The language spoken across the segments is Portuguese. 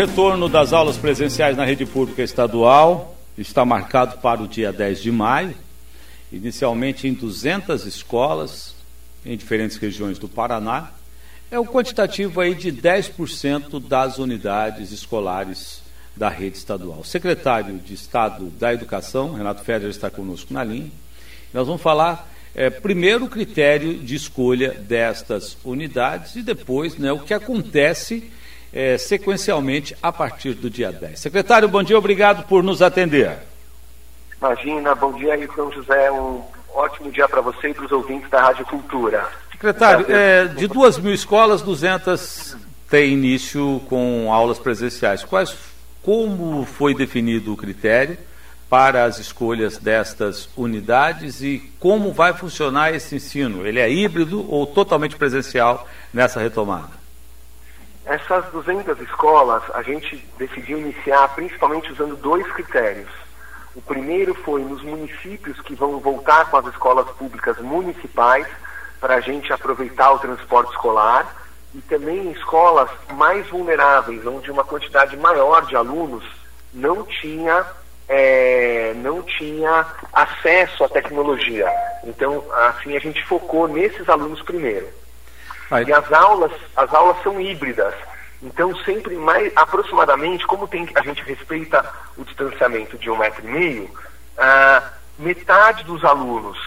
retorno das aulas presenciais na rede pública estadual está marcado para o dia 10 de maio, inicialmente em 200 escolas em diferentes regiões do Paraná. É o quantitativo aí de 10% das unidades escolares da rede estadual. O secretário de Estado da Educação, Renato Federer, está conosco na linha. Nós vamos falar é, primeiro o critério de escolha destas unidades e depois né, o que acontece é, sequencialmente a partir do dia 10. Secretário, bom dia, obrigado por nos atender. Imagina, bom dia São José, um ótimo dia para você e para os ouvintes da Rádio Cultura. Secretário, é, de duas mil escolas, 200 têm início com aulas presenciais. Quais, como foi definido o critério para as escolhas destas unidades e como vai funcionar esse ensino? Ele é híbrido ou totalmente presencial nessa retomada? Essas 200 escolas, a gente decidiu iniciar principalmente usando dois critérios. O primeiro foi nos municípios que vão voltar com as escolas públicas municipais, para a gente aproveitar o transporte escolar, e também em escolas mais vulneráveis, onde uma quantidade maior de alunos não tinha, é, não tinha acesso à tecnologia. Então, assim, a gente focou nesses alunos primeiro. Aí. E as aulas, as aulas são híbridas. Então, sempre mais aproximadamente, como tem, a gente respeita o distanciamento de um metro e meio, ah, metade dos alunos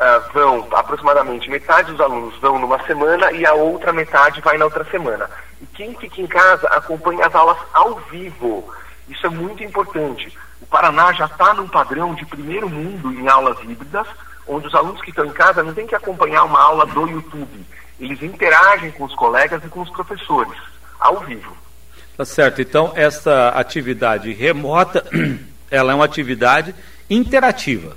ah, vão, aproximadamente metade dos alunos vão numa semana e a outra metade vai na outra semana. E quem fica em casa acompanha as aulas ao vivo. Isso é muito importante. O Paraná já está num padrão de primeiro mundo em aulas híbridas, onde os alunos que estão em casa não têm que acompanhar uma aula do YouTube eles interagem com os colegas e com os professores, ao vivo. Tá certo. Então, essa atividade remota, ela é uma atividade interativa.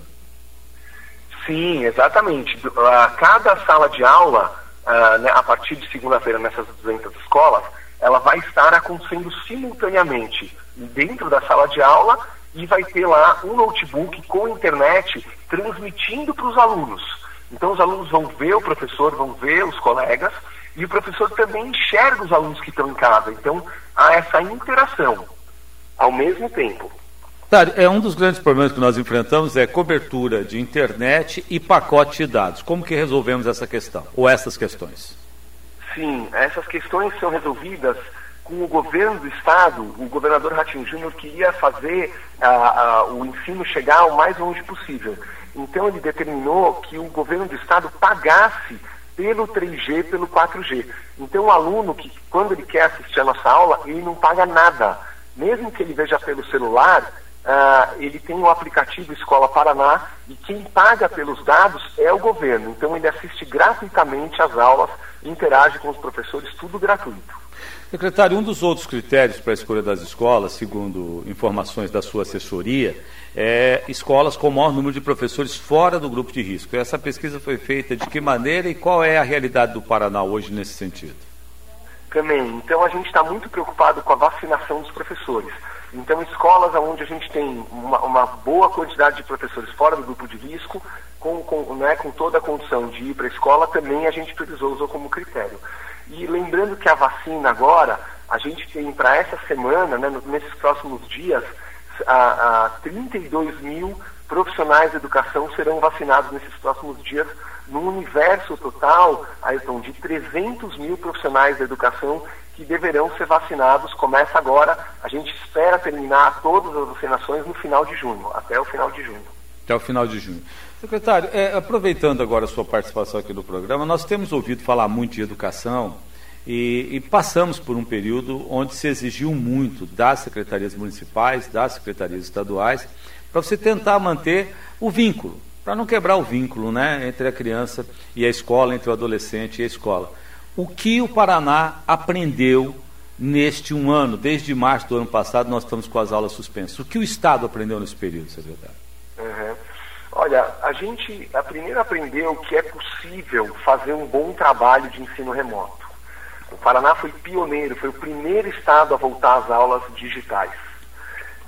Sim, exatamente. A cada sala de aula, uh, né, a partir de segunda-feira nessas 200 escolas, ela vai estar acontecendo simultaneamente dentro da sala de aula e vai ter lá um notebook com internet transmitindo para os alunos. Então os alunos vão ver o professor, vão ver os colegas, e o professor também enxerga os alunos que estão em casa. Então há essa interação ao mesmo tempo. É um dos grandes problemas que nós enfrentamos é cobertura de internet e pacote de dados. Como que resolvemos essa questão, ou essas questões? Sim, essas questões são resolvidas com o governo do estado, o governador Ratinho Júnior queria fazer o ensino chegar o mais longe possível. Então ele determinou que o governo do estado pagasse pelo 3G, pelo 4G. Então o aluno que quando ele quer assistir a nossa aula, ele não paga nada. Mesmo que ele veja pelo celular, uh, ele tem o aplicativo Escola Paraná e quem paga pelos dados é o governo. Então ele assiste gratuitamente às aulas, interage com os professores, tudo gratuito. Secretário, um dos outros critérios para a escolha das escolas, segundo informações da sua assessoria, é escolas com maior número de professores fora do grupo de risco. Essa pesquisa foi feita de que maneira e qual é a realidade do Paraná hoje nesse sentido? Também. Então a gente está muito preocupado com a vacinação dos professores. Então escolas onde a gente tem uma, uma boa quantidade de professores fora do grupo de risco, com, com, né, com toda a condição de ir para a escola, também a gente usou como critério. E lembrando que a vacina agora, a gente tem para essa semana, né, nesses próximos dias, a, a 32 mil profissionais de educação serão vacinados nesses próximos dias, num universo total, Ayrton, de 300 mil profissionais da educação que deverão ser vacinados. Começa agora, a gente espera terminar todas as vacinações no final de junho, até o final de junho. Até o final de junho. Secretário, é, aproveitando agora a sua participação aqui no programa, nós temos ouvido falar muito de educação e, e, passamos por um período onde se exigiu muito das secretarias municipais, das secretarias estaduais, para você tentar manter o vínculo, para não quebrar o vínculo né, entre a criança e a escola, entre o adolescente e a escola. O que o Paraná aprendeu neste um ano, desde março do ano passado, nós estamos com as aulas suspensas. O que o Estado aprendeu nesse período, secretário? Olha, a gente a primeiro aprendeu que é possível fazer um bom trabalho de ensino remoto. O Paraná foi pioneiro, foi o primeiro estado a voltar às aulas digitais.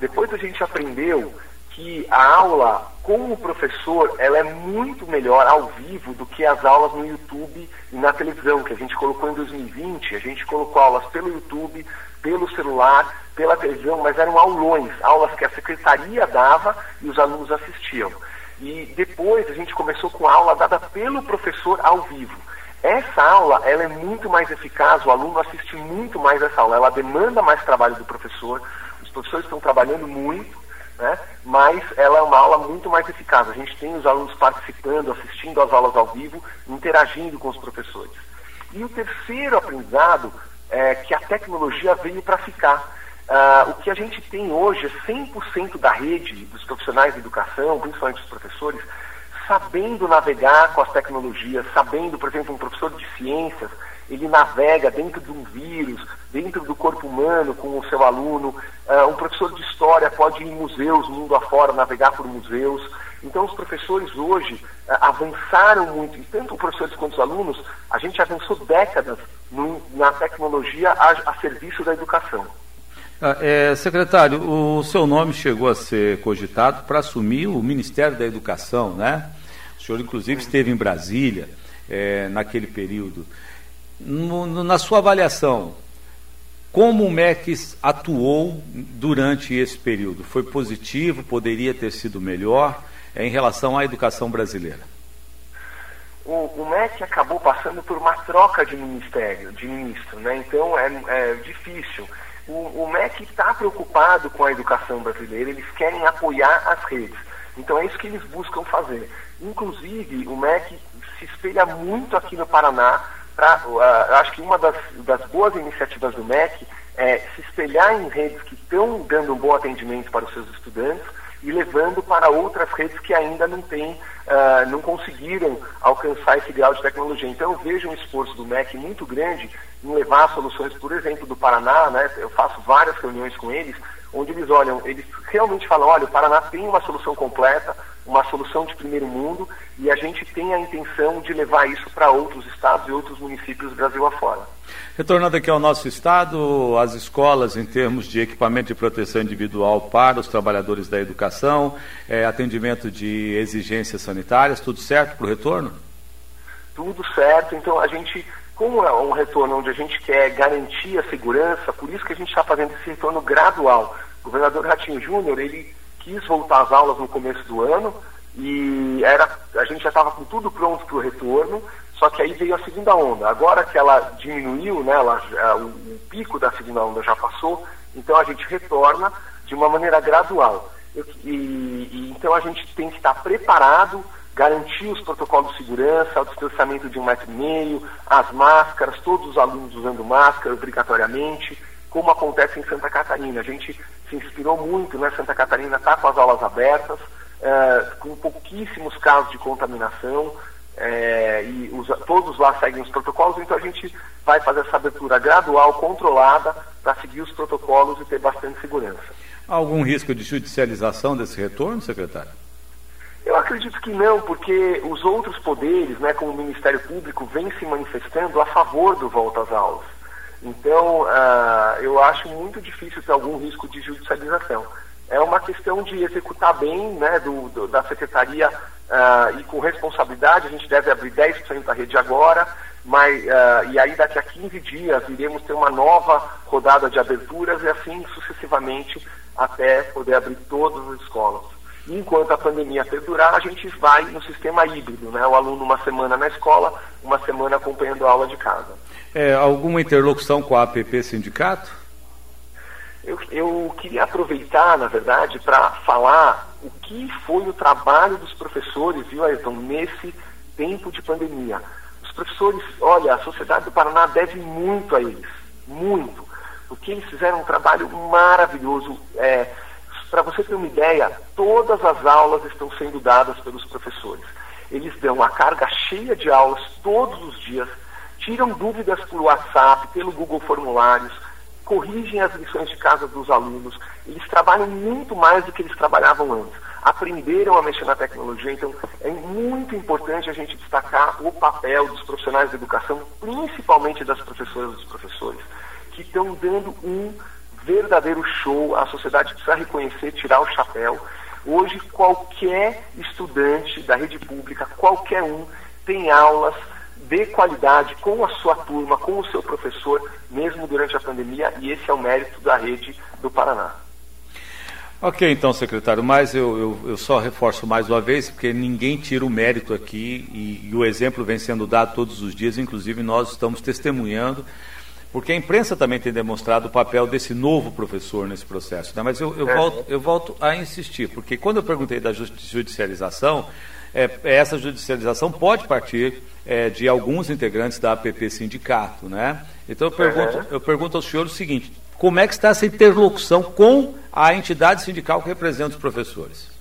Depois a gente aprendeu que a aula com o professor ela é muito melhor ao vivo do que as aulas no YouTube e na televisão, que a gente colocou em 2020, a gente colocou aulas pelo YouTube, pelo celular, pela televisão, mas eram aulões, aulas que a secretaria dava e os alunos assistiam. E depois a gente começou com aula dada pelo professor ao vivo. Essa aula ela é muito mais eficaz, o aluno assiste muito mais essa aula, ela demanda mais trabalho do professor, os professores estão trabalhando muito, né? mas ela é uma aula muito mais eficaz. A gente tem os alunos participando, assistindo às aulas ao vivo, interagindo com os professores. E o terceiro aprendizado é que a tecnologia veio para ficar. Uh, o que a gente tem hoje é 100% da rede dos profissionais de educação, principalmente os professores, sabendo navegar com as tecnologias, sabendo, por exemplo, um professor de ciências, ele navega dentro de um vírus, dentro do corpo humano com o seu aluno. Uh, um professor de história pode ir em museus, mundo afora, navegar por museus. Então, os professores hoje uh, avançaram muito, e tanto professores quanto os alunos, a gente avançou décadas no, na tecnologia a, a serviço da educação. Ah, é, secretário, o seu nome chegou a ser cogitado para assumir o Ministério da Educação, né? O senhor, inclusive, esteve em Brasília é, naquele período. No, no, na sua avaliação, como o MEC atuou durante esse período? Foi positivo? Poderia ter sido melhor é, em relação à educação brasileira? O, o, MEC acabou passando por uma troca de ministério, de ministro, né? Então é, é difícil o, o MEC está preocupado com a educação brasileira, eles querem apoiar as redes. Então é isso que eles buscam fazer. Inclusive, o MEC se espelha muito aqui no Paraná. Pra, uh, acho que uma das, das boas iniciativas do MEC é se espelhar em redes que estão dando um bom atendimento para os seus estudantes e levando para outras redes que ainda não têm, uh, não conseguiram alcançar esse grau de tecnologia. Então eu vejo um esforço do MEC muito grande em levar soluções, por exemplo, do Paraná, né? Eu faço várias reuniões com eles, onde eles olham, eles realmente falam, olha, o Paraná tem uma solução completa, uma solução de primeiro mundo, e a gente tem a intenção de levar isso para outros estados e outros municípios do Brasil afora. Retornando aqui ao nosso estado, as escolas, em termos de equipamento de proteção individual para os trabalhadores da educação, é, atendimento de exigências sanitárias, tudo certo para o retorno? Tudo certo. Então, a gente, como é um retorno onde a gente quer garantir a segurança, por isso que a gente está fazendo esse retorno gradual. O governador Ratinho Júnior, ele quis voltar às aulas no começo do ano e era, a gente já estava com tudo pronto para o retorno, só que aí veio a segunda onda. Agora que ela diminuiu, né, ela, o, o pico da segunda onda já passou, então a gente retorna de uma maneira gradual. E, e, então a gente tem que estar preparado, garantir os protocolos de segurança, o distanciamento de um metro e meio, as máscaras, todos os alunos usando máscara obrigatoriamente, como acontece em Santa Catarina. A gente se inspirou muito, né? Santa Catarina está com as aulas abertas, é, com pouquíssimos casos de contaminação, é, e os, todos lá seguem os protocolos, então a gente vai fazer essa abertura gradual, controlada, para seguir os protocolos e ter bastante segurança. Há algum risco de judicialização desse retorno, secretário? Eu acredito que não, porque os outros poderes, né, como o Ministério Público, vêm se manifestando a favor do volta às aulas. Então, uh, eu acho muito difícil ter algum risco de judicialização. É uma questão de executar bem né, do, do da Secretaria uh, e com responsabilidade, a gente deve abrir 10% da rede agora, mas, uh, e aí daqui a 15 dias iremos ter uma nova rodada de aberturas e assim sucessivamente até poder abrir todas as escolas. E enquanto a pandemia perdurar, a gente vai no sistema híbrido, né? o aluno uma semana na escola, uma semana acompanhando a aula de casa. É, alguma interlocução com a APP Sindicato? Eu, eu queria aproveitar, na verdade, para falar o que foi o trabalho dos professores, viu, Ayrton, nesse tempo de pandemia. Os professores, olha, a sociedade do Paraná deve muito a eles, muito, porque eles fizeram um trabalho maravilhoso. É, para você ter uma ideia, todas as aulas estão sendo dadas pelos professores. Eles dão a carga cheia de aulas todos os dias, tiram dúvidas por WhatsApp, pelo Google Formulários, corrigem as lições de casa dos alunos, eles trabalham muito mais do que eles trabalhavam antes. Aprenderam a mexer na tecnologia, então é muito importante a gente destacar o papel dos profissionais de educação, principalmente das professoras e dos professores, que estão dando um verdadeiro show, a sociedade precisa reconhecer, tirar o chapéu, Hoje, qualquer estudante da rede pública, qualquer um, tem aulas de qualidade com a sua turma, com o seu professor, mesmo durante a pandemia, e esse é o mérito da rede do Paraná. Ok, então, secretário, mas eu, eu, eu, só reforço mais uma vez, porque ninguém tira o mérito aqui e, e, o exemplo vem sendo dado todos os dias, inclusive nós estamos testemunhando, porque a imprensa também tem demonstrado o papel desse novo professor nesse processo. Né? Mas eu, eu, é. volto, eu volto a insistir, porque quando eu perguntei da judicialização, é, essa judicialização pode partir é, de alguns integrantes da APP Sindicato. Né? Então eu pergunto, eu pergunto ao senhor o seguinte: como é que está essa interlocução com a entidade sindical que representa os professores?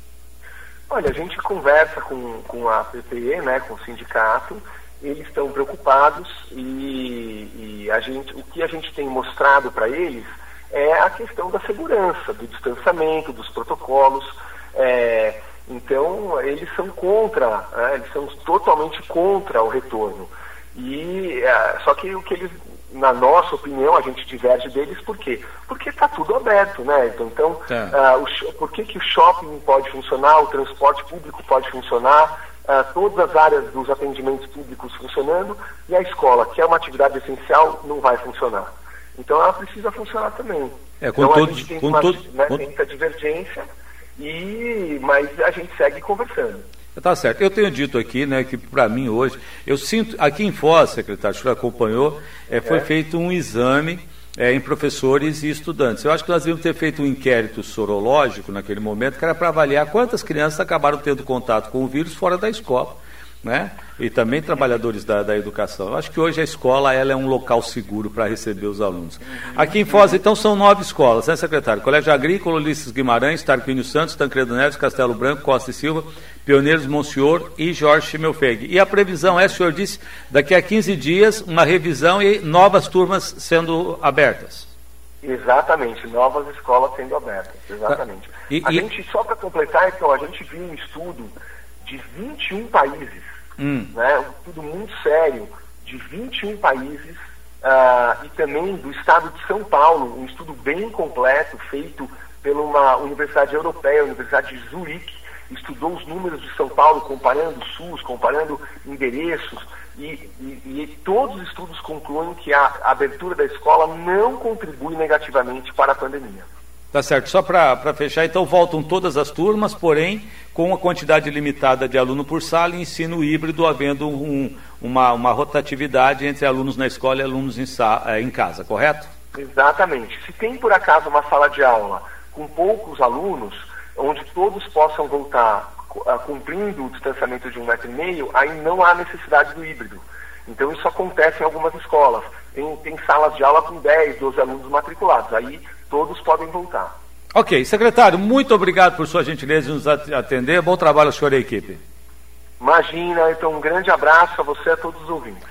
Olha, a gente conversa com, com a PPE, né, com o sindicato, eles estão preocupados e, e a gente, o que a gente tem mostrado para eles é a questão da segurança, do distanciamento, dos protocolos. É, então, eles são contra, né, eles são totalmente contra o retorno. E, é, só que o que eles, na nossa opinião, a gente diverge deles, por quê? Porque está tudo aberto, né? Então, então tá. uh, o, por que, que o shopping pode funcionar, o transporte público pode funcionar, uh, todas as áreas dos atendimentos públicos funcionando, e a escola, que é uma atividade essencial, não vai funcionar. Então ela precisa funcionar também. É, com então todos, a gente tem com uma, né, com... tem divergência e, mas a gente segue conversando. Tá certo. Eu tenho dito aqui, né, que para mim hoje, eu sinto, aqui em Foz, secretário, o senhor acompanhou, é, foi é. feito um exame é, em professores e estudantes. Eu acho que nós devíamos ter feito um inquérito sorológico naquele momento, que era para avaliar quantas crianças acabaram tendo contato com o vírus fora da escola né? e também trabalhadores da, da educação. Eu acho que hoje a escola ela é um local seguro para receber os alunos. Aqui em Foz, então, são nove escolas, né, secretário? Colégio Agrícola, Ulisses Guimarães, Tarquínio Santos, Tancredo Neves, Castelo Branco, Costa e Silva, Pioneiros Monsenhor e Jorge Schimmelfeg. E a previsão é, o senhor disse, daqui a 15 dias, uma revisão e novas turmas sendo abertas. Exatamente, novas escolas sendo abertas, exatamente. E, a e... gente, só para completar, então, a gente viu um estudo de 21 países hum. né, um estudo muito sério de 21 países uh, e também do estado de São Paulo, um estudo bem completo feito pela uma universidade europeia, a Universidade de Zurique, estudou os números de São Paulo, comparando SUS, comparando endereços, e, e, e, todos os estudos concluem que a abertura da escola não contribui negativamente para a pandemia. Tá certo. Só para fechar, então voltam todas as turmas, porém com uma quantidade limitada de aluno por sala e ensino híbrido, havendo um, uma, uma rotatividade entre alunos na escola e alunos em, eh, em casa, correto? Exatamente. Se tem por acaso uma sala de aula com poucos alunos, onde todos possam voltar uh, cumprindo o distanciamento de um metro e meio, aí não há necessidade do híbrido. Então isso acontece em algumas escolas. Tem, tem salas de aula com 10, 12 alunos matriculados. Aí todos podem voltar. Ok, secretário, muito obrigado por sua gentileza de nos atender. Bom trabalho ao senhor e à equipe. Imagina, então um grande abraço a você e a todos os ouvintes.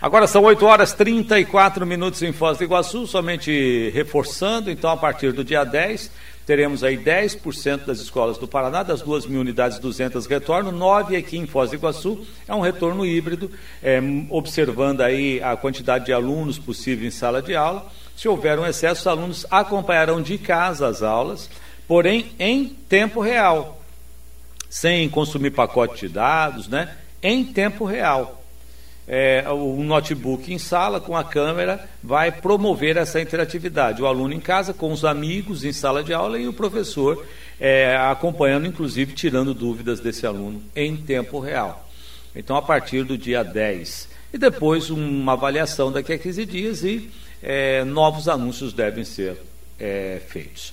Agora são 8 horas e 34 minutos em Foz do Iguaçu, somente reforçando, então a partir do dia 10 teremos aí 10% das escolas do Paraná, das 2 mil unidades, 200 retorno, 9 aqui em Foz do Iguaçu, é um retorno híbrido, é, observando aí a quantidade de alunos possível em sala de aula. Se houver um excesso, os alunos acompanharão de casa as aulas, porém em tempo real, sem consumir pacote de dados, né? Em tempo real. É, o notebook em sala com a câmera vai promover essa interatividade. O aluno em casa com os amigos em sala de aula e o professor é, acompanhando, inclusive tirando dúvidas desse aluno em tempo real. Então, a partir do dia 10. E depois uma avaliação daqui a 15 dias e é, novos anúncios devem ser é, feitos.